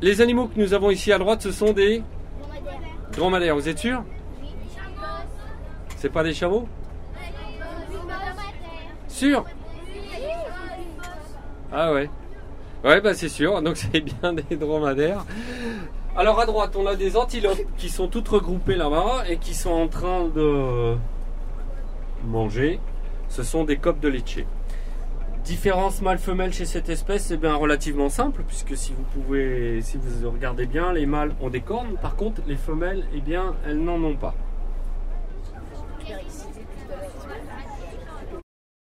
les animaux que nous avons ici à droite, ce sont des dromadaires. Vous êtes sûr? C'est pas des chameaux? Sûr? Ah ouais. Ouais, bah c'est sûr. Donc c'est bien des dromadaires. Alors à droite, on a des antilopes qui sont toutes regroupées là-bas et qui sont en train de manger. Ce sont des copes de lecce. Différence mâle-femelle chez cette espèce, est bien relativement simple, puisque si vous pouvez, si vous regardez bien, les mâles ont des cornes, par contre les femelles, eh bien, elles n'en ont pas.